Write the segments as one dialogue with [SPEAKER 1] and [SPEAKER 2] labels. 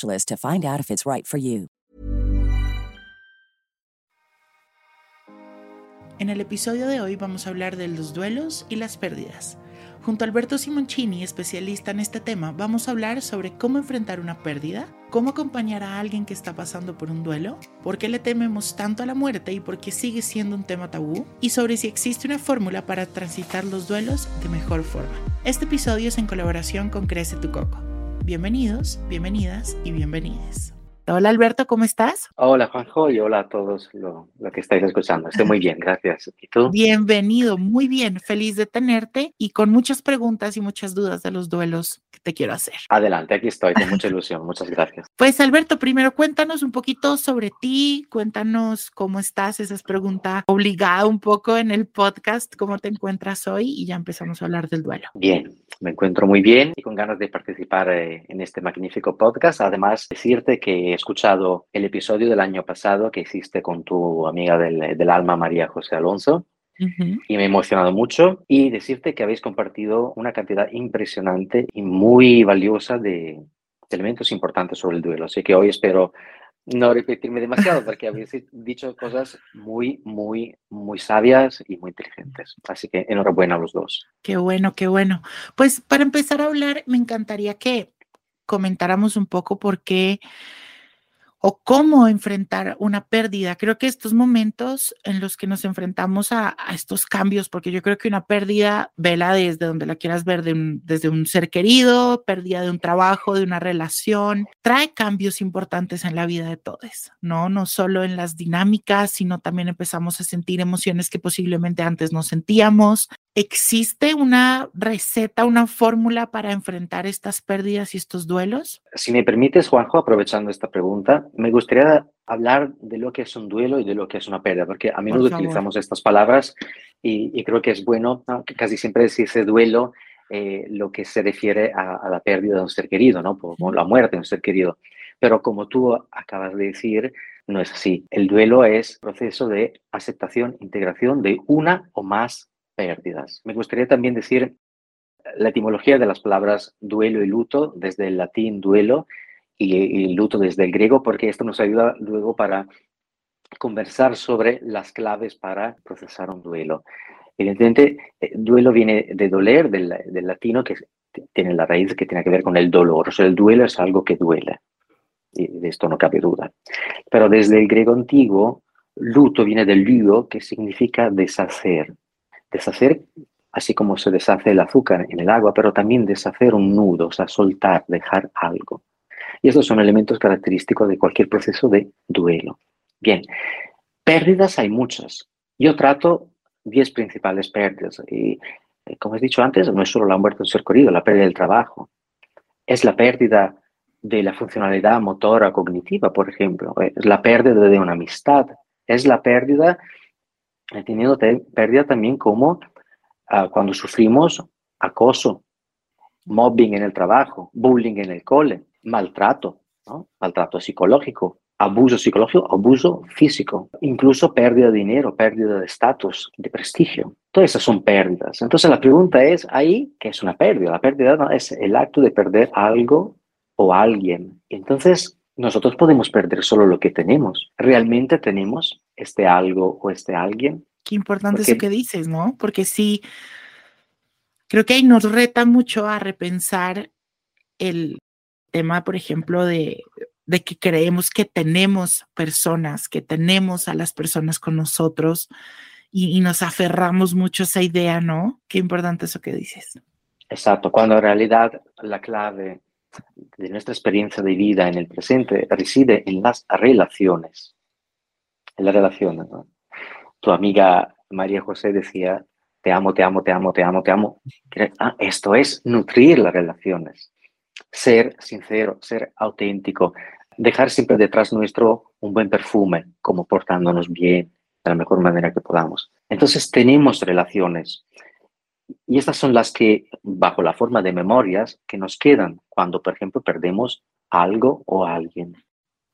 [SPEAKER 1] to find out if it's right for you.
[SPEAKER 2] En el episodio de hoy vamos a hablar de los duelos y las pérdidas. Junto a Alberto Simoncini, especialista en este tema, vamos a hablar sobre cómo enfrentar una pérdida, cómo acompañar a alguien que está pasando por un duelo, por qué le tememos tanto a la muerte y por qué sigue siendo un tema tabú, y sobre si existe una fórmula para transitar los duelos de mejor forma. Este episodio es en colaboración con Crece tu Coco. Bienvenidos, bienvenidas y bienvenides. Hola Alberto, ¿cómo estás?
[SPEAKER 3] Hola Juanjo y hola a todos lo, que estáis escuchando. Estoy muy bien, gracias. ¿Y tú?
[SPEAKER 2] Bienvenido, muy bien, feliz de tenerte y con muchas preguntas y muchas dudas de los duelos que te quiero hacer.
[SPEAKER 3] Adelante, aquí estoy, con mucha ilusión, muchas gracias.
[SPEAKER 2] Pues Alberto, primero cuéntanos un poquito sobre ti, cuéntanos cómo estás, esa es pregunta obligada un poco en el podcast, cómo te encuentras hoy y ya empezamos a hablar del duelo.
[SPEAKER 3] Bien, me encuentro muy bien y con ganas de participar eh, en este magnífico podcast. Además, decirte que he escuchado el episodio del año pasado que hiciste con tu amiga del, alma, María José Alonso. Y me he emocionado mucho y decirte que habéis compartido una cantidad impresionante y muy valiosa de elementos importantes sobre el duelo. Así que hoy espero no repetirme demasiado porque habéis dicho cosas muy, muy, muy sabias y muy inteligentes. Así que enhorabuena a los dos.
[SPEAKER 2] Qué bueno, qué bueno. Pues para empezar a hablar, me encantaría que comentáramos un poco por qué o cómo enfrentar una pérdida. Creo que estos momentos en los que nos enfrentamos a, estos cambios, porque yo creo que una pérdida, vela desde donde la quieras ver, desde un ser querido, pérdida de un trabajo, de una relación, trae cambios importantes en la vida de todos, ¿no? No solo en las dinámicas, sino también empezamos a sentir emociones que posiblemente antes no sentíamos, ¿Existe una receta, una fórmula para enfrentar estas pérdidas y estos duelos?
[SPEAKER 3] Si me permites, Juanjo, aprovechando esta pregunta, me gustaría hablar de lo que es un duelo y de lo que es una pérdida, porque a menudo utilizamos estas palabras y, creo que es bueno, que casi siempre decirse duelo, eh, lo que se refiere a, la pérdida de un ser querido, ¿no? Como la muerte de un ser querido. Pero como tú acabas de decir, no es así. El duelo es proceso de aceptación, integración de una o más pérdidas. Me gustaría también decir la etimología de las palabras duelo y luto, desde el latín duelo y, luto desde el griego, porque esto nos ayuda luego para conversar sobre las claves para procesar un duelo. Evidentemente, eh, duelo viene de doler, del, latino, que tiene la raíz que tiene que ver con el dolor. O sea, el duelo es algo que duele. Y de esto no cabe duda. Pero desde el griego antiguo, luto viene del luo, que significa deshacer deshacer, así como se deshace el azúcar en el agua, pero también deshacer un nudo, o sea, soltar, dejar algo. Y estos son elementos característicos de cualquier proceso de duelo. Bien, pérdidas hay muchas. Yo trato 10 principales pérdidas. Y, eh, como he dicho antes, no es solo la muerte de un ser querido, la pérdida del trabajo. Es la pérdida de la funcionalidad motora cognitiva, por ejemplo. Es la pérdida de una amistad. Es la pérdida he tenido pérdida también como ah, cuando sufrimos acoso, mobbing en el trabajo, bullying en el cole, maltrato, maltrato psicológico, abuso psicológico, abuso físico, incluso pérdida de dinero, pérdida de estatus, de prestigio. Todas esas son pérdidas. Entonces la pregunta es ahí, ¿qué es una pérdida? La pérdida ¿no? es el acto de perder algo o alguien. Entonces nosotros podemos perder solo lo que tenemos. ¿Realmente tenemos este algo o este alguien?
[SPEAKER 2] Qué importante eso que dices, ¿no? Porque sí, creo que ahí nos reta mucho a repensar el tema, por ejemplo, de, de que creemos que tenemos personas, que tenemos a las personas con nosotros y, nos aferramos mucho a esa idea, ¿no? Qué importante eso que dices.
[SPEAKER 3] Exacto, cuando en realidad la clave de nuestra experiencia de vida en el presente reside en las relaciones. En las relaciones. Tu amiga María José decía, te amo, te amo, te amo, te amo, te amo. Ah, esto es nutrir las relaciones, ser sincero, ser auténtico, dejar siempre detrás nuestro un buen perfume, como portándonos bien, de la mejor manera que podamos. Entonces tenemos relaciones y estas son las que, bajo la forma de memorias, que nos quedan cuando, por ejemplo, perdemos algo o alguien.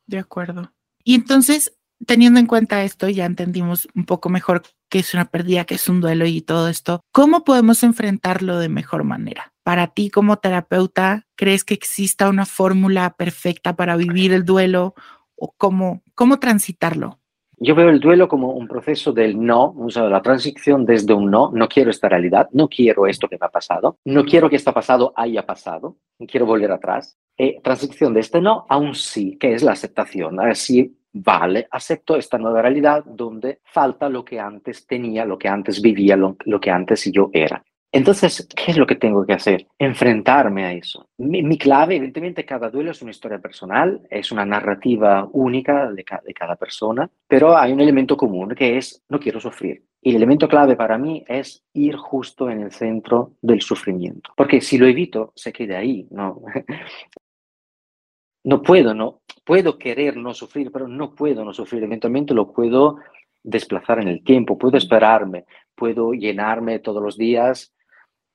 [SPEAKER 2] De acuerdo. Y entonces, teniendo en cuenta esto, ya entendimos un poco mejor qué es una pérdida, qué es un duelo y todo esto. ¿Cómo podemos enfrentarlo de mejor manera? Para ti como terapeuta, ¿crees que exista una fórmula perfecta para vivir el duelo o cómo, cómo transitarlo?
[SPEAKER 3] Yo veo el duelo como un proceso del no, o sea, la transición desde un no, no quiero esta realidad, no quiero esto que me ha pasado, no quiero que esto pasado haya pasado, quiero volver atrás. Eh, transición de este no a un sí, que es la aceptación. Así vale, acepto esta nueva realidad donde falta lo que antes tenía, lo que antes vivía, lo, que antes yo era. Entonces, ¿qué es lo que tengo que hacer? Enfrentarme a eso. Mi, clave, evidentemente, cada duelo es una historia personal, es una narrativa única de, de, cada persona, pero hay un elemento común que es no quiero sufrir. Y el elemento clave para mí es ir justo en el centro del sufrimiento, porque si lo evito, se queda ahí, ¿no? no puedo, no puedo querer no sufrir, pero no puedo no sufrir. Eventualmente lo puedo desplazar en el tiempo, puedo esperarme, puedo llenarme todos los días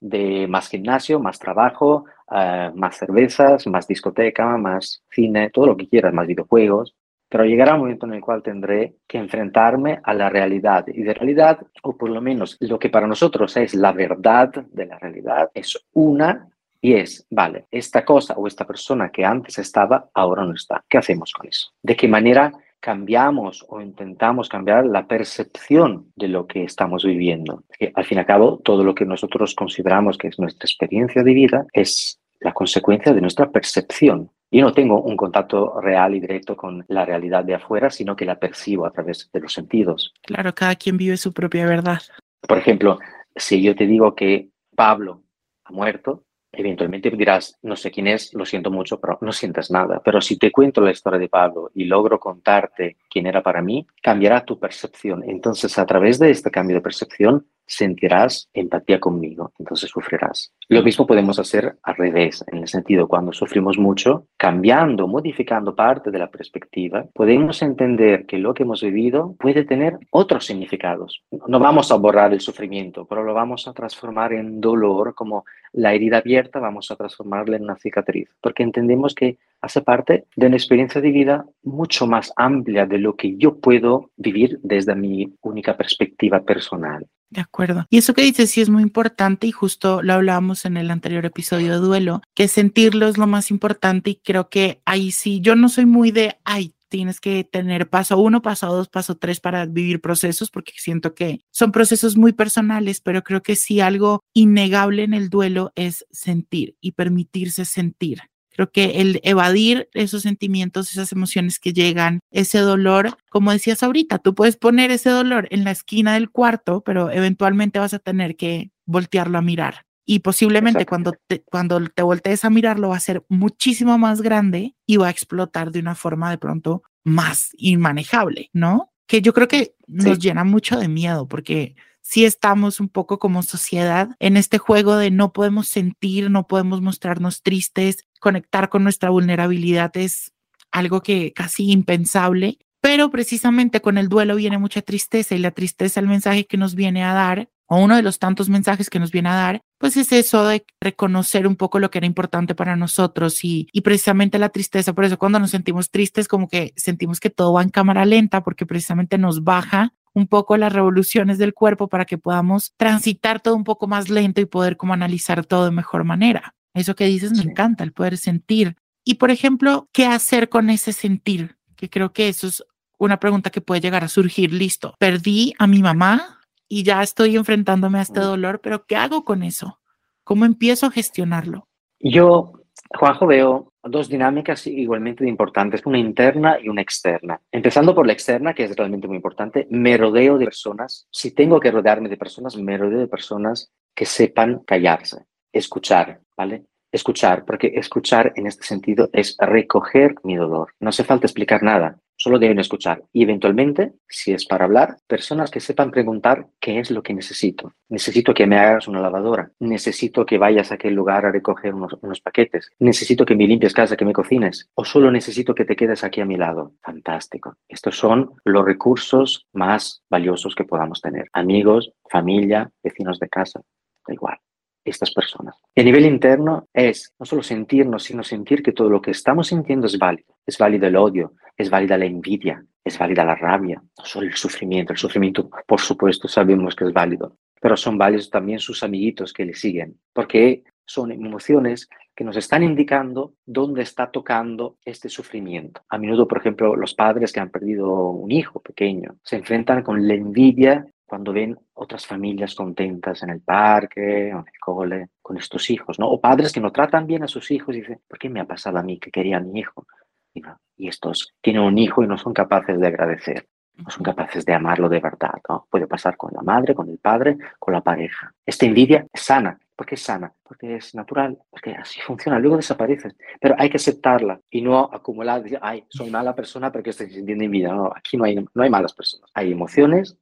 [SPEAKER 3] de más gimnasio, más trabajo, eh, más cervezas, más discoteca, más cine, todo lo que quieras, más videojuegos. Pero llegará un momento en el cual tendré que enfrentarme a la realidad. Y de realidad, o por lo menos lo que para nosotros es la verdad de la realidad, es una y es, vale, esta cosa o esta persona que antes estaba, ahora no está. ¿Qué hacemos con eso? ¿De qué manera cambiamos o intentamos cambiar la percepción de lo que estamos viviendo? Que al fin y al cabo, todo lo que nosotros consideramos que es nuestra experiencia de vida es la consecuencia de nuestra percepción. Yo no tengo un contacto real y directo con la realidad de afuera, sino que la percibo a través de los sentidos.
[SPEAKER 2] Claro, cada quien vive su propia verdad.
[SPEAKER 3] Por ejemplo, si yo te digo que Pablo ha muerto, Eventualmente dirás, no sé quién es, lo siento mucho, pero no sientes nada. Pero si te cuento la historia de Pablo y logro contarte quién era para mí, cambiará tu percepción. Entonces, a través de este cambio de percepción, sentirás empatía conmigo, entonces sufrirás. Lo mismo podemos hacer al revés, en el sentido cuando sufrimos mucho, cambiando, modificando parte de la perspectiva, podemos entender que lo que hemos vivido puede tener otros significados. No vamos a borrar el sufrimiento, pero lo vamos a transformar en dolor, como la herida abierta vamos a transformarla en una cicatriz, porque entendemos que hace parte de una experiencia de vida mucho más amplia de lo que yo puedo vivir desde mi única perspectiva personal.
[SPEAKER 2] De acuerdo. Y eso que dices sí es muy importante y justo lo hablábamos en el anterior episodio de duelo, que sentirlo es lo más importante y creo que ahí sí, yo no soy muy de, ay, tienes que tener paso uno, paso dos, paso tres para vivir procesos, porque siento que son procesos muy personales, pero creo que sí algo innegable en el duelo es sentir y permitirse sentir. Creo que el evadir esos sentimientos, esas emociones que llegan, ese dolor, como decías ahorita, tú puedes poner ese dolor en la esquina del cuarto, pero eventualmente vas a tener que voltearlo a mirar. Y posiblemente cuando te, cuando te voltees a mirarlo va a ser muchísimo más grande y va a explotar de una forma de pronto más inmanejable, ¿no? Que yo creo que nos llena mucho de miedo porque si estamos un poco como sociedad en este juego de no podemos sentir, no podemos mostrarnos tristes, conectar con nuestra vulnerabilidad es algo que casi impensable, pero precisamente con el duelo viene mucha tristeza y la tristeza, el mensaje que nos viene a dar, o uno de los tantos mensajes que nos viene a dar, pues es eso de reconocer un poco lo que era importante para nosotros y, y precisamente la tristeza, por eso cuando nos sentimos tristes como que sentimos que todo va en cámara lenta porque precisamente nos baja un poco las revoluciones del cuerpo para que podamos transitar todo un poco más lento y poder como analizar todo de mejor manera. Eso que dices me encanta, el poder sentir. Y por ejemplo, ¿qué hacer con ese sentir? Que creo que eso es una pregunta que puede llegar a surgir. Listo, perdí a mi mamá y ya estoy enfrentándome a este dolor, pero ¿qué hago con eso? ¿Cómo empiezo a gestionarlo?
[SPEAKER 3] Yo, Juanjo, veo dos dinámicas igualmente importantes, una interna y una externa. Empezando por la externa, que es realmente muy importante, me rodeo de personas, si tengo que rodearme de personas, me rodeo de personas que sepan callarse, escuchar, ¿vale? Escuchar, porque escuchar en este sentido es recoger mi dolor. No hace falta explicar nada, solo deben escuchar. Y eventualmente, si es para hablar, personas que sepan preguntar qué es lo que necesito. Necesito que me hagas una lavadora. Necesito que vayas a aquel lugar a recoger unos, unos paquetes. Necesito que me limpies casa, que me cocines. O solo necesito que te quedes aquí a mi lado. Fantástico. Estos son los recursos más valiosos que podamos tener. Amigos, familia, vecinos de casa. Da igual estas personas. Y a nivel interno es no solo sentirnos, sino sentir que todo lo que estamos sintiendo es válido. Es válido el odio, es válida la envidia, es válida la rabia, no solo el sufrimiento. El sufrimiento, por supuesto, sabemos que es válido, pero son válidos también sus amiguitos que le siguen, porque son emociones que nos están indicando dónde está tocando este sufrimiento. A menudo, por ejemplo, los padres que han perdido un hijo pequeño se enfrentan con la envidia cuando ven otras familias contentas en el parque o en el cole con estos hijos, ¿no? O padres que no tratan bien a sus hijos y dicen, ¿por qué me ha pasado a mí que quería a mi hijo? Y, estos tienen un hijo y no son capaces de agradecer, no son capaces de amarlo de verdad, ¿no? Puede pasar con la madre, con el padre, con la pareja. Esta envidia es sana. ¿Por qué es sana? Porque es natural, porque así funciona, luego desaparece. Pero hay que aceptarla y no acumular, decir, ay, soy mala persona porque estoy sintiendo envidia. No, aquí no hay, no hay malas personas. Hay emociones,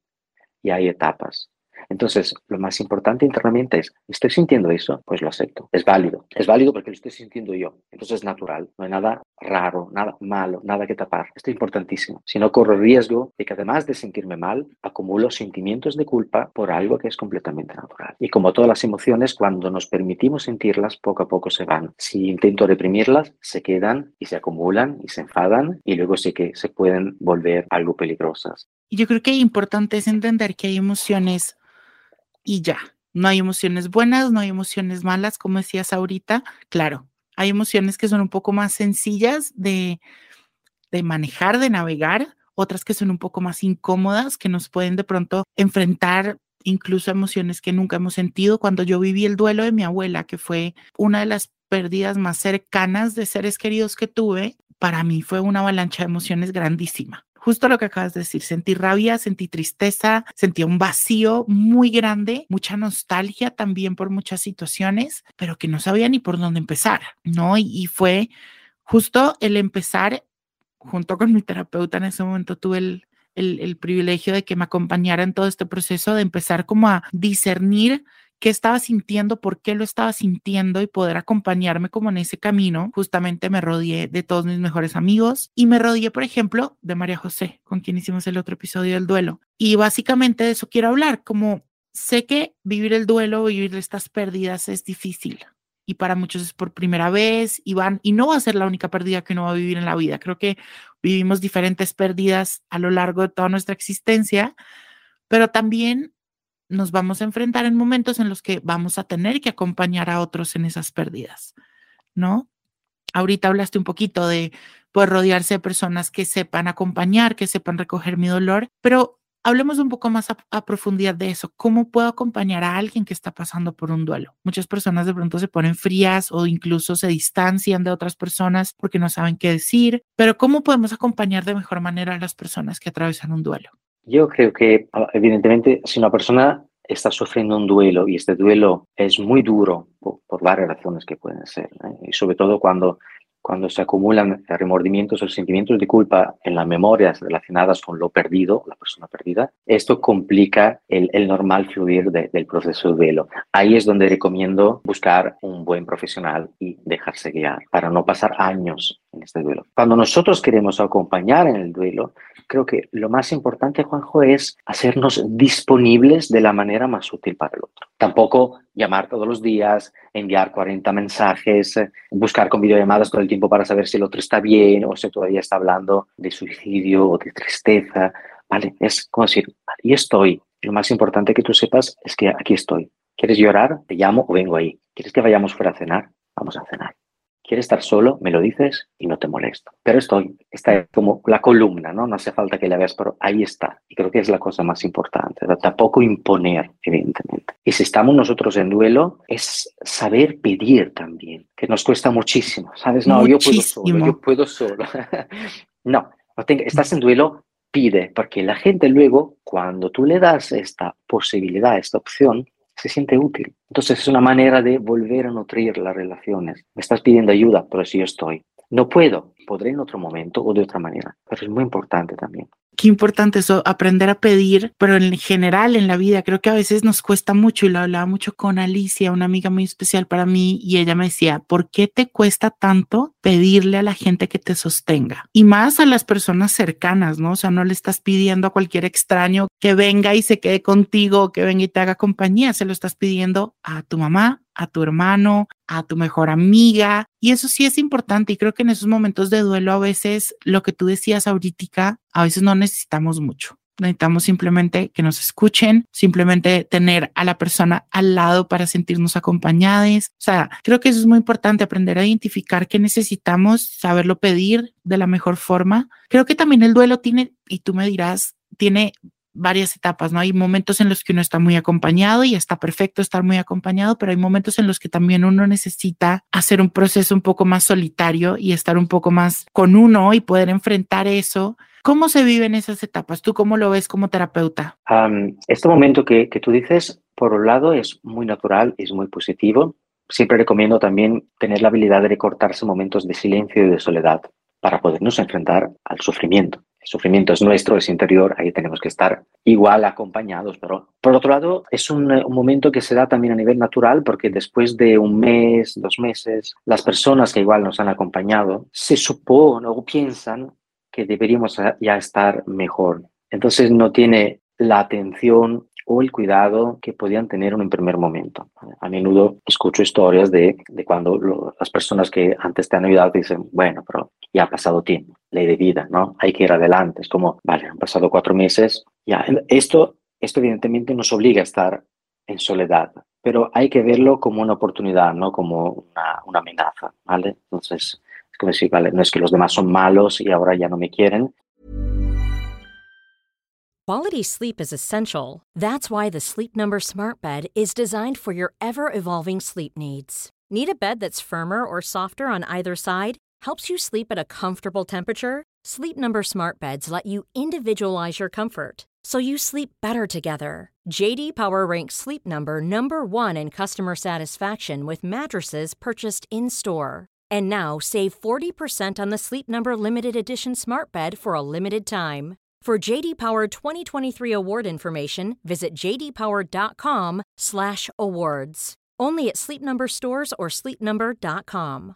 [SPEAKER 3] y hay etapas. Entonces, lo más importante internamente es, ¿estoy sintiendo eso? Pues lo acepto. Es válido. Es válido porque lo estoy sintiendo yo. Entonces es natural. No hay nada raro, nada malo, nada que tapar. Esto es importantísimo. Si no corro riesgo de que además de sentirme mal, acumulo sentimientos de culpa por algo que es completamente natural. Y como todas las emociones, cuando nos permitimos sentirlas, poco a poco se van. Si intento reprimirlas, se quedan y se acumulan y se enfadan y luego sí que se pueden volver algo peligrosas.
[SPEAKER 2] Yo creo que importante es entender que hay emociones y ya. No hay emociones buenas, no hay emociones malas, como decías ahorita. Claro, hay emociones que son un poco más sencillas de, de manejar, de navegar, otras que son un poco más incómodas, que nos pueden de pronto enfrentar incluso emociones que nunca hemos sentido. Cuando yo viví el duelo de mi abuela, que fue una de las pérdidas más cercanas de seres queridos que tuve, para mí fue una avalancha de emociones grandísima justo lo que acabas de decir, sentí rabia, sentí tristeza, sentí un vacío muy grande, mucha nostalgia también por muchas situaciones, pero que no sabía ni por dónde empezar, ¿no? Y, fue justo el empezar, junto con mi terapeuta en ese momento tuve el, el, el, privilegio de que me acompañara en todo este proceso, de empezar como a discernir qué estaba sintiendo, por qué lo estaba sintiendo y poder acompañarme como en ese camino. Justamente me rodeé de todos mis mejores amigos y me rodeé, por ejemplo, de María José, con quien hicimos el otro episodio del duelo. Y básicamente de eso quiero hablar, como sé que vivir el duelo, vivir estas pérdidas es difícil. Y para muchos es por primera vez y van, y no va a ser la única pérdida que uno va a vivir en la vida. Creo que vivimos diferentes pérdidas a lo largo de toda nuestra existencia, pero también nos vamos a enfrentar en momentos en los que vamos a tener que acompañar a otros en esas pérdidas, ¿no? Ahorita hablaste un poquito de poder rodearse de personas que sepan acompañar, que sepan recoger mi dolor, pero hablemos un poco más a, profundidad de eso. ¿Cómo puedo acompañar a alguien que está pasando por un duelo? Muchas personas de pronto se ponen frías o incluso se distancian de otras personas porque no saben qué decir, pero ¿cómo podemos acompañar de mejor manera a las personas que atraviesan un duelo?
[SPEAKER 3] Yo creo que, evidentemente, si una persona está sufriendo un duelo y este duelo es muy duro por, varias razones que pueden ser, ¿eh? y sobre todo cuando, cuando se acumulan remordimientos o sentimientos de culpa en las memorias relacionadas con lo perdido, la persona perdida, esto complica el, el normal fluir del proceso de duelo. Ahí es donde recomiendo buscar un buen profesional y dejarse guiar para no pasar años en este duelo. Cuando nosotros queremos acompañar en el duelo, creo que lo más importante, Juanjo, es hacernos disponibles de la manera más útil para el otro. Tampoco llamar todos los días, enviar 40 mensajes, buscar con videollamadas todo el tiempo para saber si el otro está bien o si todavía está hablando de suicidio o de tristeza. ¿Vale? Es como decir, ahí estoy. Lo más importante que tú sepas es que aquí estoy. ¿Quieres llorar? Te llamo o vengo ahí. ¿Quieres que vayamos fuera a cenar? Vamos a cenar quieres estar solo, me lo dices y no te molesto. Pero estoy, está es como la columna, ¿no? No hace falta que la veas, pero ahí está. Y creo que es la cosa más importante. Tampoco imponer, evidentemente. Y si estamos nosotros en duelo, es saber pedir también, que nos cuesta muchísimo, ¿sabes? No, yo puedo solo, yo puedo solo. no, no estás en duelo, pide, porque la gente luego, cuando tú le das esta posibilidad, esta opción, se siente útil. Entonces es una manera de volver a nutrir las relaciones. Me estás pidiendo ayuda, pero si yo estoy. No puedo, podré en otro momento o de otra manera, pero es muy importante también.
[SPEAKER 2] Qué importante eso, aprender a pedir, pero en general en la vida creo que a veces nos cuesta mucho y lo hablaba mucho con Alicia, una amiga muy especial para mí, y ella me decía, ¿por qué te cuesta tanto pedirle a la gente que te sostenga? Y más a las personas cercanas, ¿no? O sea, no le estás pidiendo a cualquier extraño que venga y se quede contigo, que venga y te haga compañía, se lo estás pidiendo a tu mamá, a tu hermano, a tu mejor amiga. Y eso sí es importante. Y creo que en esos momentos de duelo a veces lo que tú decías ahorita, a veces no necesitamos mucho. Necesitamos simplemente que nos escuchen, simplemente tener a la persona al lado para sentirnos acompañados. O sea, creo que eso es muy importante, aprender a identificar qué necesitamos, saberlo pedir de la mejor forma. Creo que también el duelo tiene, y tú me dirás, tiene varias etapas, ¿no? Hay momentos en los que uno está muy acompañado y está perfecto estar muy acompañado, pero hay momentos en los que también uno necesita hacer un proceso un poco más solitario y estar un poco más con uno y poder enfrentar eso. ¿Cómo se viven esas etapas? ¿Tú cómo lo ves como terapeuta?
[SPEAKER 3] este momento que, que tú dices, por un lado, es muy natural, es muy positivo. Siempre recomiendo también tener la habilidad de recortarse momentos de silencio y de soledad para podernos enfrentar al sufrimiento el sufrimiento es nuestro, es interior, ahí tenemos que estar igual acompañados. Pero por otro lado, es un, un, momento que se da también a nivel natural porque después de un mes, dos meses, las personas que igual nos han acompañado se suponen o piensan que deberíamos ya estar mejor. Entonces no tiene la atención o el cuidado que podían tener en un primer momento. A menudo escucho historias de, de cuando las personas que antes te han ayudado dicen, bueno, pero ya ha pasado tiempo, ley de vida, ¿no? Hay que ir adelante. Es como, vale, han pasado cuatro meses, ya. Esto, esto evidentemente nos obliga a estar en soledad, pero hay que verlo como una oportunidad, no como una, una amenaza, ¿vale? Entonces, vale, no es que los demás son malos y ahora ya no me quieren.
[SPEAKER 4] Quality sleep is essential. That's why the Sleep Number Smart Bed is designed for your ever-evolving sleep needs. Need a bed that's firmer or softer on either side? helps you sleep at a comfortable temperature, Sleep Number smart beds let you individualize your comfort so you sleep better together. JD Power ranks Sleep Number number 1 in customer satisfaction with mattresses purchased in-store. And now save 40% on the Sleep Number limited edition smart bed for a limited time. For JD Power 2023 award information, visit jdpower.com/awards. Only at Sleep Number stores or sleepnumber.com.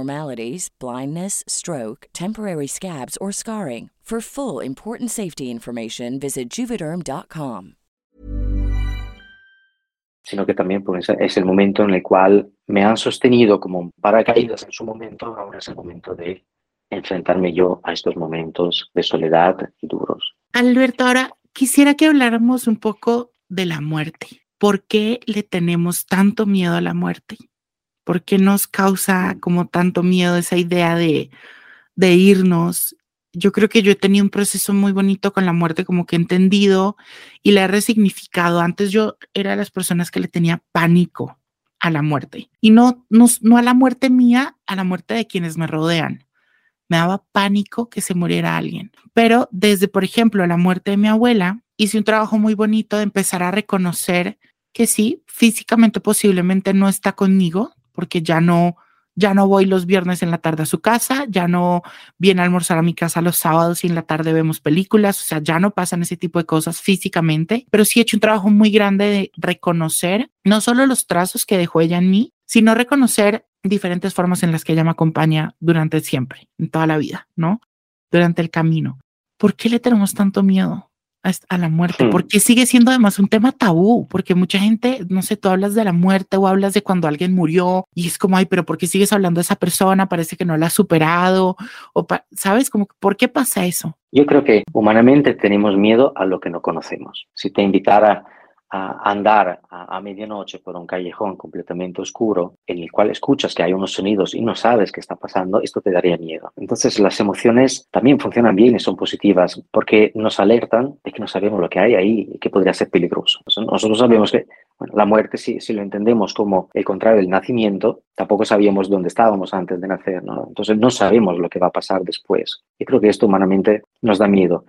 [SPEAKER 1] blindness, stroke, temporary scabs, or scarring. For full important safety information, visit juvederm.com.
[SPEAKER 3] Sino que también pues, es el momento en el cual me han sostenido como paracaídas en su momento, ahora es el momento de enfrentarme yo a estos momentos de soledad y duros.
[SPEAKER 2] Alberto, ahora quisiera que habláramos un poco de la muerte. ¿Por qué le tenemos tanto miedo a la muerte? ¿Por qué nos causa como tanto miedo esa idea de, de irnos yo creo que yo he tenido un proceso muy bonito con la muerte, como que he entendido y la he resignificado. Antes yo era de las personas que le tenía pánico a la muerte. Y no, no, no a la muerte mía, a la muerte de quienes me rodean. Me daba pánico que se muriera alguien. Pero desde, por ejemplo, la muerte de mi abuela, hice un trabajo muy bonito de empezar a reconocer que sí, físicamente posiblemente no está conmigo, porque ya no, ya no voy los viernes en la tarde a su casa, ya no viene a almorzar a mi casa los sábados y en la tarde vemos películas, o sea, ya no pasan ese tipo de cosas físicamente, pero sí he hecho un trabajo muy grande de reconocer no solo los trazos que dejó ella en mí, sino reconocer diferentes formas en las que ella me acompaña durante siempre, en toda la vida, ¿no? Durante el camino. ¿Por qué le tenemos tanto miedo? A la muerte, hmm. porque sigue siendo además un tema tabú, porque mucha gente, no sé, tú hablas de la muerte o hablas de cuando alguien murió y es como, ay, pero ¿por qué sigues hablando de esa persona? Parece que no la ha superado, o ¿sabes? Como, ¿por qué pasa eso?
[SPEAKER 3] Yo creo que humanamente tenemos miedo a lo que no conocemos. Si te invitara a andar a, medianoche por un callejón completamente oscuro en el cual escuchas que hay unos sonidos y no sabes qué está pasando, esto te daría miedo. Entonces las emociones también funcionan bien y son positivas porque nos alertan de que no sabemos lo que hay ahí y que podría ser peligroso. Nosotros sabemos que la muerte, si, si lo entendemos como el contrario del nacimiento, tampoco sabíamos dónde estábamos antes de nacer. ¿no? Entonces no sabemos lo que va a pasar después. Y creo que esto humanamente nos da miedo.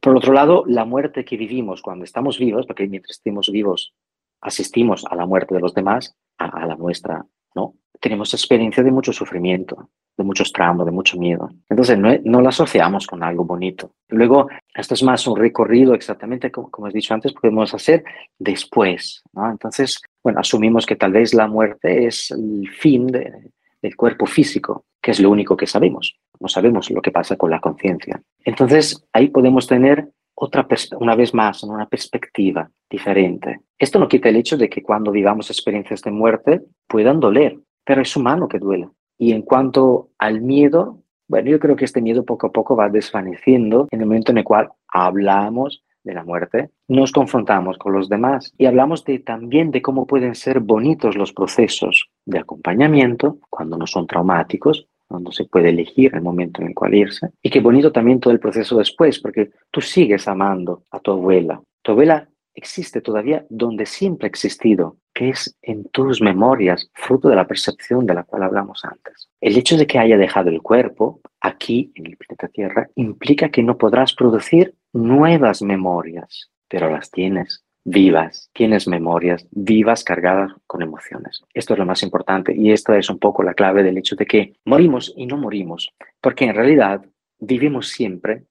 [SPEAKER 3] Por otro lado, la muerte que vivimos cuando estamos vivos, porque mientras estemos vivos asistimos a la muerte de los demás, a, la nuestra, ¿no? Tenemos experiencia de mucho sufrimiento, de muchos traumas, de mucho miedo. Entonces, no, no la asociamos con algo bonito. Luego, esto es más un recorrido exactamente como, como has dicho antes, podemos hacer después. Entonces, bueno, asumimos que tal vez la muerte es el fin del cuerpo físico, que es lo único que sabemos no sabemos lo que pasa con la conciencia. Entonces, ahí podemos tener otra, una vez más, una perspectiva diferente. Esto no quita el hecho de que cuando vivamos experiencias de muerte puedan doler, pero es humano que duela. Y en cuanto al miedo, bueno, yo creo que este miedo poco a poco va desvaneciendo en el momento en el cual hablamos de la muerte, nos confrontamos con los demás y hablamos de, también de cómo pueden ser bonitos los procesos de acompañamiento cuando no son traumáticos cuando se puede elegir el momento en el cual irse. Y qué bonito también todo el proceso después, porque tú sigues amando a tu abuela. Tu abuela existe todavía donde siempre ha existido, que es en tus memorias, fruto de la percepción de la cual hablamos antes. El hecho de que haya dejado el cuerpo aquí en el planeta Tierra implica que no podrás producir nuevas memorias, pero las tienes vivas, tienes memorias vivas cargadas con emociones. Esto es lo más importante y esta es un poco la clave del hecho de que morimos y no morimos, porque en realidad vivimos siempre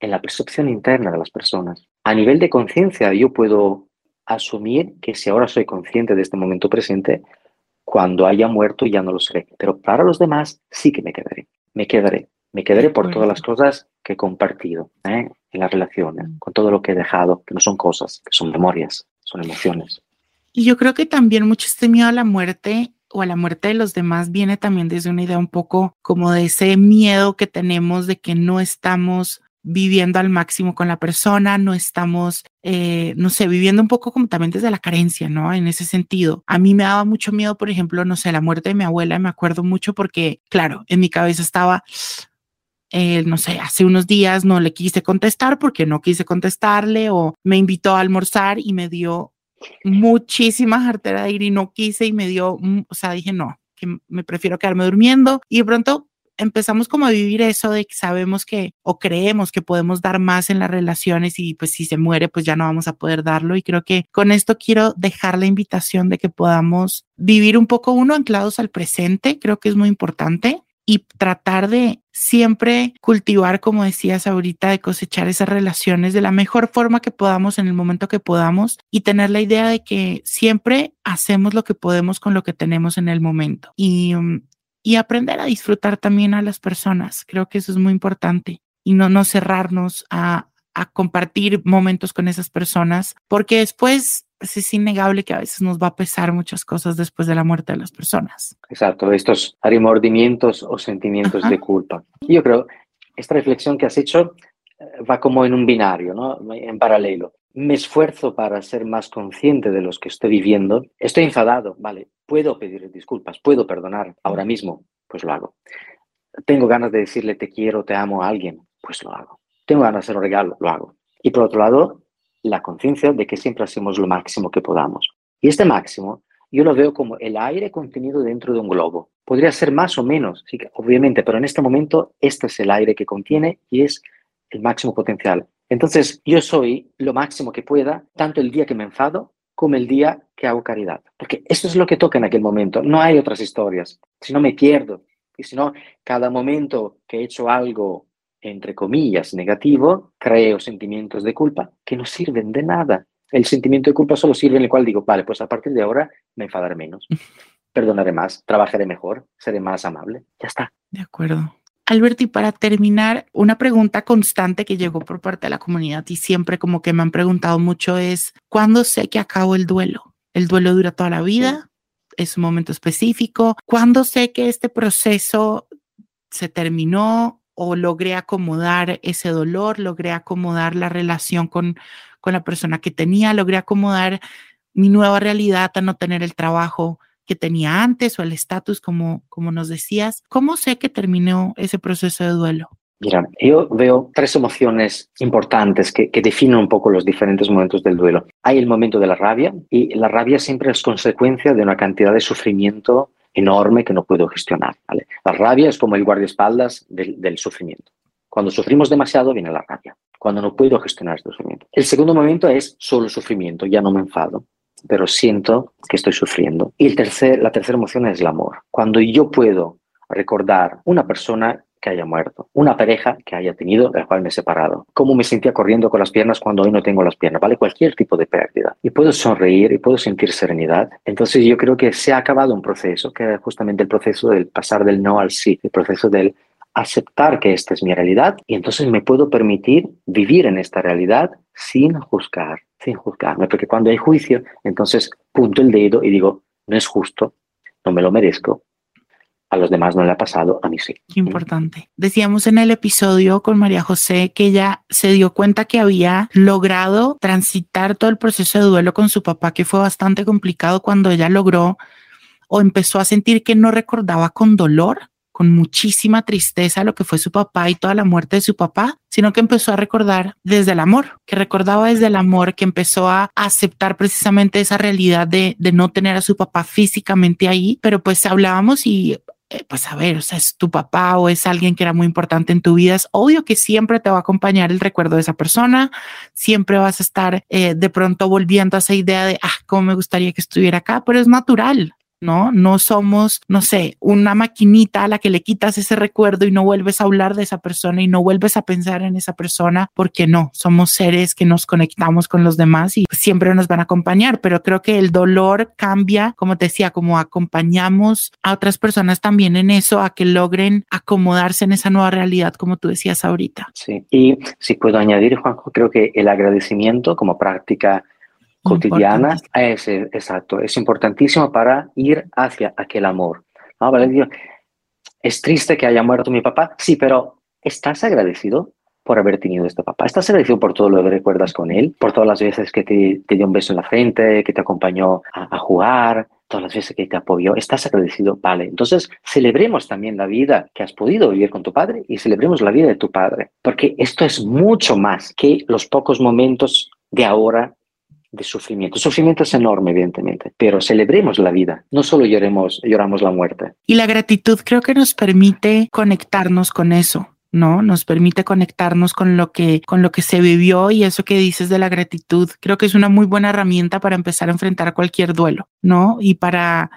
[SPEAKER 3] en la percepción interna de las personas. A nivel de conciencia yo puedo asumir que si ahora soy consciente de este momento presente, cuando haya muerto ya no lo seré, pero para los demás sí que me quedaré, me quedaré, me quedaré por todas las cosas que he compartido ¿eh? en las relaciones, mm. con todo lo que he dejado, que no son cosas, que son memorias, son emociones.
[SPEAKER 2] Y yo creo que también mucho este miedo a la muerte o a la muerte de los demás viene también desde una idea un poco como de ese miedo que tenemos de que no estamos viviendo al máximo con la persona, no estamos, eh, no sé, viviendo un poco como también desde la carencia, ¿no? En ese sentido. A mí me daba mucho miedo, por ejemplo, no sé, la muerte de mi abuela, me acuerdo mucho porque, claro, en mi cabeza estaba, eh, no sé, hace unos días no le quise contestar porque no quise contestarle o me invitó a almorzar y me dio muchísima jartera de ir y no quise y me dio, mm, o sea, dije no, que me prefiero quedarme durmiendo y de pronto empezamos como a vivir eso de que sabemos que o creemos que podemos dar más en las relaciones y pues si se muere pues ya no vamos a poder darlo. Y creo que con esto quiero dejar la invitación de que podamos vivir un poco uno anclados al presente, creo que es muy importante y tratar de siempre cultivar, como decías ahorita, de cosechar esas relaciones de la mejor forma que podamos en el momento que podamos y tener la idea de que siempre hacemos lo que podemos con lo que tenemos en el momento y, mm, y aprender a disfrutar también a las personas. Creo que eso es muy importante y no, no cerrarnos a, a compartir momentos con esas personas porque después pues, es innegable que a veces nos va a pesar muchas cosas después de la muerte de las personas.
[SPEAKER 3] Exacto, estos remordimientos o sentimientos de culpa. Yo creo, esta reflexión que has hecho eh, va como en un binario, ¿no? en paralelo. Me esfuerzo para ser más consciente de los que estoy viviendo. Estoy enfadado, vale, puedo pedir disculpas, puedo perdonar ahora mismo, pues lo hago. Tengo ganas de decirle te quiero, te amo a alguien, pues lo hago. Tengo ganas de hacer un regalo, lo hago. Y por otro lado, la conciencia de que siempre hacemos lo máximo que podamos. Y este máximo yo lo veo como el aire contenido dentro de un globo. Podría ser más o menos, sí, obviamente, pero en este momento este es el aire que contiene y es el máximo potencial. Entonces, yo soy lo máximo que pueda, tanto el día que me enfado como el día que hago caridad. Porque eso es lo que toca en aquel momento. No hay otras historias. Si no, me pierdo. Y si no, cada momento que he hecho algo, entre comillas, negativo, creo sentimientos de culpa que no sirven de nada. El sentimiento de culpa solo sirve en el cual digo, vale, pues a partir de ahora me enfadaré menos, perdonaré más, trabajaré mejor, seré más amable. Ya está.
[SPEAKER 2] De acuerdo. Alberti, para terminar, una pregunta constante que llegó por parte de la comunidad y siempre como que me han preguntado mucho es, ¿cuándo sé que acabo el duelo? ¿El duelo dura toda la vida? ¿Es un momento específico? ¿Cuándo sé que este proceso se terminó o logré acomodar ese dolor, logré acomodar la relación con, con la persona que tenía, logré acomodar mi nueva realidad a no tener el trabajo que tenía antes o el estatus, como, como nos decías. ¿Cómo sé que terminó ese proceso de duelo?
[SPEAKER 3] Mira, yo veo tres emociones importantes que, que, definen un poco los diferentes momentos del duelo. Hay el momento de la rabia y la rabia siempre es consecuencia de una cantidad de sufrimiento enorme que no puedo gestionar. La rabia es como el guardaespaldas del, del sufrimiento. Cuando sufrimos demasiado viene la rabia, cuando no puedo gestionar este sufrimiento. El segundo momento es solo sufrimiento, ya no me enfado pero siento que estoy sufriendo. Y el tercer, la tercera emoción es el amor. Cuando yo puedo recordar una persona que haya muerto, una pareja que haya tenido, la cual me he separado, cómo me sentía corriendo con las piernas cuando hoy no tengo las piernas, ¿vale? Cualquier tipo de pérdida. Y puedo sonreír y puedo sentir serenidad. Entonces yo creo que se ha acabado un proceso, que es justamente el proceso del pasar del no al sí, el proceso del aceptar que esta es mi realidad y entonces me puedo permitir vivir en esta realidad sin juzgar, sin juzgarme, porque cuando hay juicio, entonces punto el dedo y digo, no es justo, no me lo merezco, a los demás no le ha pasado, a mí sí.
[SPEAKER 2] Importante. Decíamos en el episodio con María José que ella se dio cuenta que había logrado transitar todo el proceso de duelo con su papá, que fue bastante complicado cuando ella logró o empezó a sentir que no recordaba con dolor con muchísima tristeza lo que fue su papá y toda la muerte de su papá, sino que empezó a recordar desde el amor, que recordaba desde el amor, que empezó a aceptar precisamente esa realidad de, de no tener a su papá físicamente ahí, pero pues hablábamos y eh, pues a ver, o sea, es tu papá o es alguien que era muy importante en tu vida, es obvio que siempre te va a acompañar el recuerdo de esa persona, siempre vas a estar eh, de pronto volviendo a esa idea de, ah, cómo me gustaría que estuviera acá, pero es natural, ¿no? No somos, no sé, una maquinita a la que le quitas ese recuerdo y no vuelves a hablar de esa persona y no vuelves a pensar en esa persona, porque no, somos seres que nos conectamos con los demás y siempre nos van a acompañar, pero creo que el dolor cambia, como te decía, como acompañamos a otras personas también en eso, a que logren acomodarse en esa nueva realidad, como tú decías ahorita.
[SPEAKER 3] Sí, y si puedo añadir, Juanjo, creo que el agradecimiento como práctica cotidiana. Es, exacto, es importantísimo para ir hacia aquel amor. ¿no? ¿Vale? Es triste que haya muerto mi papá, sí, pero ¿estás agradecido por haber tenido este papá? ¿Estás agradecido por todo lo que recuerdas con él? Por todas las veces que te, te dio un beso en la frente, que te acompañó a, a jugar, todas las veces que te apoyó, estás agradecido, vale. Entonces, celebremos también la vida que has podido vivir con tu padre y celebremos la vida de tu padre, porque esto es mucho más que los pocos momentos de ahora de sufrimiento. Sufrimiento es enorme, evidentemente, pero celebremos la vida, no solo lloremos, lloramos la muerte.
[SPEAKER 2] Y la gratitud creo que nos permite conectarnos con eso. ¿no? Nos permite conectarnos con lo que, con lo que se vivió y eso que dices de la gratitud, creo que es una muy buena herramienta para empezar a enfrentar cualquier duelo, ¿no? Y para,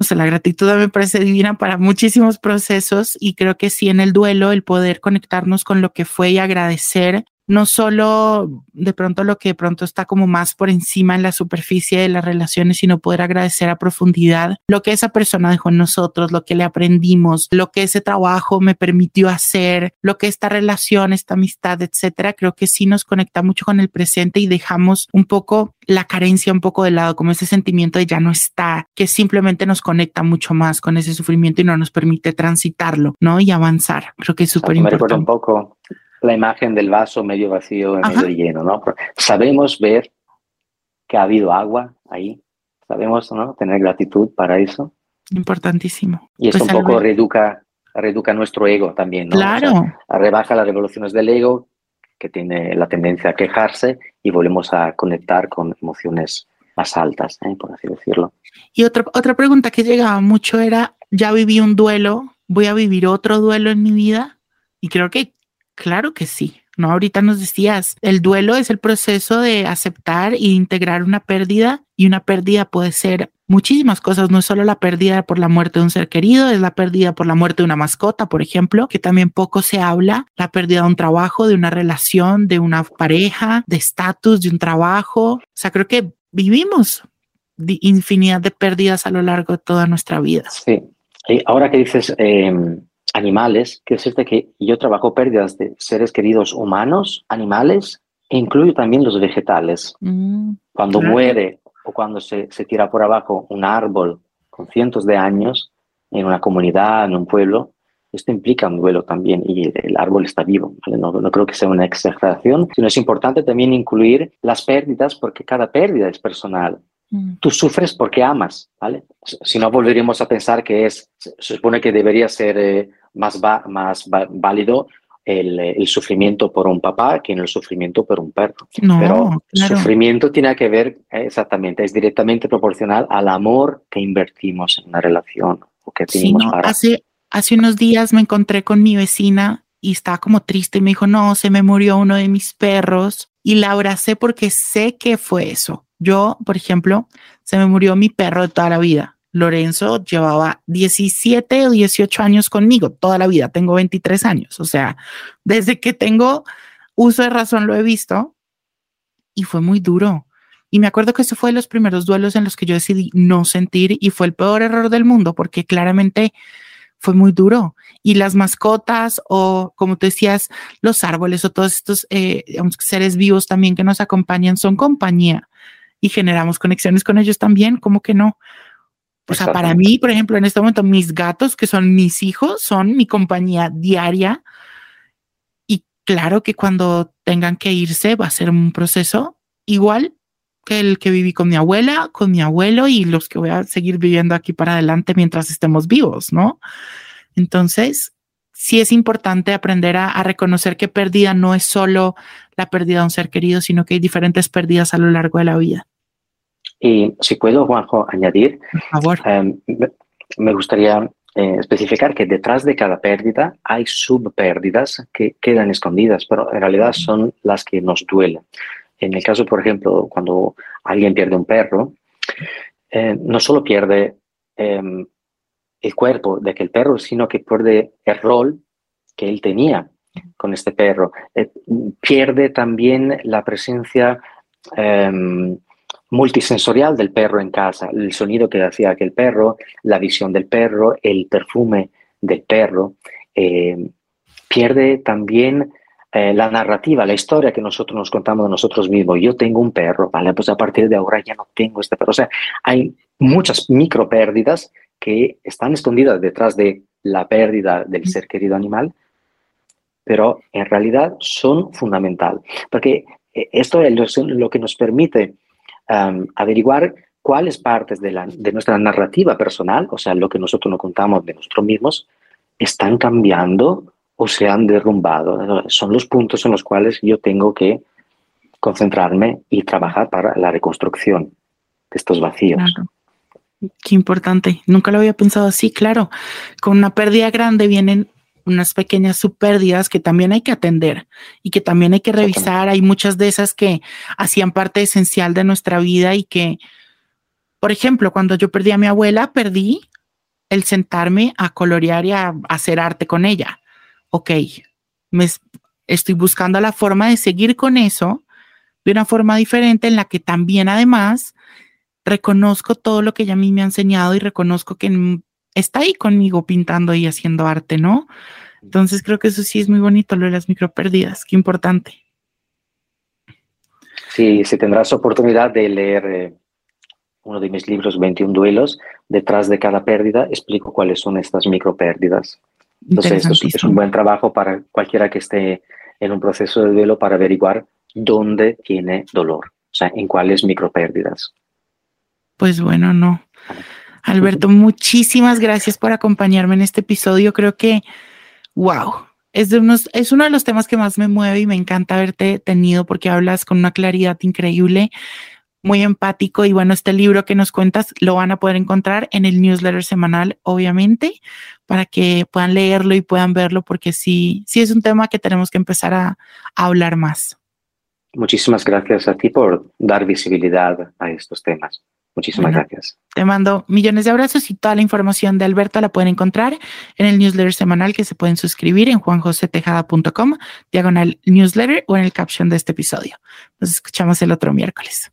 [SPEAKER 2] o sea, la gratitud me parece divina para muchísimos procesos y creo que sí en el duelo, el poder conectarnos con lo que fue y agradecer no solo de pronto lo que de pronto está como más por encima en la superficie de las relaciones, sino poder agradecer a profundidad lo que esa persona dejó en nosotros, lo que le aprendimos, lo que ese trabajo me permitió hacer, lo que esta relación, esta amistad, etcétera. Creo que sí nos conecta mucho con el presente y dejamos un poco la carencia un poco de lado, como ese sentimiento de ya no está, que simplemente nos conecta mucho más con ese sufrimiento y no nos permite transitarlo, ¿no? Y avanzar. Creo que es súper importante.
[SPEAKER 3] Me un poco la imagen del vaso medio vacío y medio lleno, ¿no? Sabemos ver que ha habido agua ahí, sabemos ¿no? tener gratitud para eso.
[SPEAKER 2] Importantísimo.
[SPEAKER 3] Y esto pues un poco reeduca nuestro ego también, ¿no?
[SPEAKER 2] Claro.
[SPEAKER 3] rebaja las revoluciones del ego, que tiene la tendencia a quejarse, y volvemos a conectar con emociones más altas, ¿eh? por así decirlo.
[SPEAKER 2] Y otra, otra pregunta que llegaba mucho era, ya viví un duelo, voy a vivir otro duelo en mi vida. Y creo que, claro que sí. ¿no? Ahorita nos decías, el duelo es el proceso de aceptar e integrar una pérdida y una pérdida puede ser muchísimas cosas, no es solo la pérdida por la muerte de un ser querido, es la pérdida por la muerte de una mascota, por ejemplo, que también poco se habla, la pérdida de un trabajo, de una relación, de una pareja, de estatus, de un trabajo. O sea, creo que vivimos infinidad de pérdidas a lo largo de toda nuestra vida.
[SPEAKER 3] Sí. Y ahora que dices em, animales, quiero decirte que yo trabajo pérdidas de seres queridos humanos, animales, e incluyo también los vegetales. Mm, cuando muere o cuando se, se, tira por abajo un árbol con cientos de años en una comunidad, en un pueblo, esto implica un duelo también y el, árbol está vivo. No, no, creo que sea una exageración, sino es importante también incluir las pérdidas porque cada pérdida es personal. Mm. Tú sufres porque amas, ¿vale? Si no, volveríamos a pensar que es, se supone que debería ser eh, más, más válido el, el, sufrimiento por un papá que en el sufrimiento por un perro. Pero el sufrimiento tiene que ver eh, exactamente, es directamente proporcional al amor que invertimos en una relación o que tenemos
[SPEAKER 2] hace, hace unos días me encontré con mi vecina y estaba como triste y me dijo, no, se me murió uno de mis perros y la abracé porque sé que fue eso. Yo, por ejemplo, se me murió mi perro de toda la vida. Lorenzo llevaba 17 o 18 años conmigo, toda la vida. Tengo 23 años. O sea, desde que tengo uso de razón lo he visto y fue muy duro. Y me acuerdo que ese fue de los primeros duelos en los que yo decidí no sentir y fue el peor error del mundo porque claramente fue muy duro. Y las mascotas o, como tú decías, los árboles o todos estos eh, seres vivos también que nos acompañan son compañía y generamos conexiones con ellos también, ¿cómo que no? O sea, para mí, por ejemplo, en este momento, mis gatos, que son mis hijos, son mi compañía diaria. Y claro que cuando tengan que irse va a ser un proceso igual que el que viví con mi abuela, con mi abuelo y los que voy a seguir viviendo aquí para adelante mientras estemos vivos, ¿no? Entonces, sí es importante aprender a, a reconocer que pérdida no es solo la pérdida de un ser querido, sino que hay diferentes pérdidas a lo largo de la vida.
[SPEAKER 3] Y si puedo, Juanjo, añadir, em, me gustaría eh, especificar que detrás de cada pérdida hay subpérdidas que quedan escondidas, pero en realidad son las que nos duelen. En el caso, por ejemplo, cuando alguien pierde un perro, eh, no solo pierde em, el cuerpo de aquel perro, sino que pierde el rol que él tenía con este perro. Eh, pierde también la presencia em, multisensorial del perro en casa, el sonido que hacía aquel perro, la visión del perro, el perfume del perro. Eh, pierde también eh, la narrativa, la historia que nosotros nos contamos de nosotros mismos. Yo tengo un perro, ¿vale? Pues a partir de ahora ya no tengo este perro. O sea, hay muchas micro pérdidas que están escondidas detrás de la pérdida del ser querido animal, pero en realidad son fundamental, porque eh, esto es lo que nos permite averiguar cuáles partes de, la, de nuestra narrativa personal, o sea, lo que nosotros nos contamos de nosotros mismos, están cambiando o se han derrumbado. Son los puntos en los cuales yo tengo que concentrarme y trabajar para la reconstrucción de estos vacíos.
[SPEAKER 2] Qué importante. Nunca lo había pensado así, claro. Con una pérdida grande vienen unas pequeñas subpérdidas que también hay que atender y que también hay que revisar. Hay muchas de esas que hacían parte esencial de nuestra vida y que, por ejemplo, cuando yo perdí a mi abuela, perdí el sentarme a colorear y a, hacer arte con ella. Ok, me estoy buscando la forma de seguir con eso de una forma diferente en la que también además reconozco todo lo que ella a mí me ha enseñado y reconozco que está ahí conmigo pintando y haciendo arte, ¿no? Entonces creo que eso sí es muy bonito, lo de las micropérdidas, qué importante.
[SPEAKER 3] Sí, si tendrás oportunidad de leer eh, uno de mis libros, 21 duelos, detrás de cada pérdida explico cuáles son estas micropérdidas. Entonces, esto es un buen trabajo para cualquiera que esté en un proceso de duelo para averiguar dónde tiene dolor, o sea, en cuáles micropérdidas.
[SPEAKER 2] Pues bueno, no. Alberto, muchísimas gracias por acompañarme en este episodio. Creo que, wow, es, de unos, es uno de los temas que más me mueve y me encanta haberte tenido porque hablas con una claridad increíble. muy empático y bueno, este libro que nos cuentas lo van a poder encontrar en el newsletter semanal, obviamente, para que puedan leerlo y puedan verlo, porque sí, sí es un tema que tenemos que empezar a, a hablar más.
[SPEAKER 3] Muchísimas gracias a ti por dar visibilidad a estos temas. Muchísimas gracias.
[SPEAKER 2] Te mando millones de abrazos y toda la información de Alberto la pueden encontrar en el newsletter semanal que se pueden suscribir en juanjosetejada.com, diagonal newsletter o en el caption de este episodio. Nos escuchamos el otro miércoles.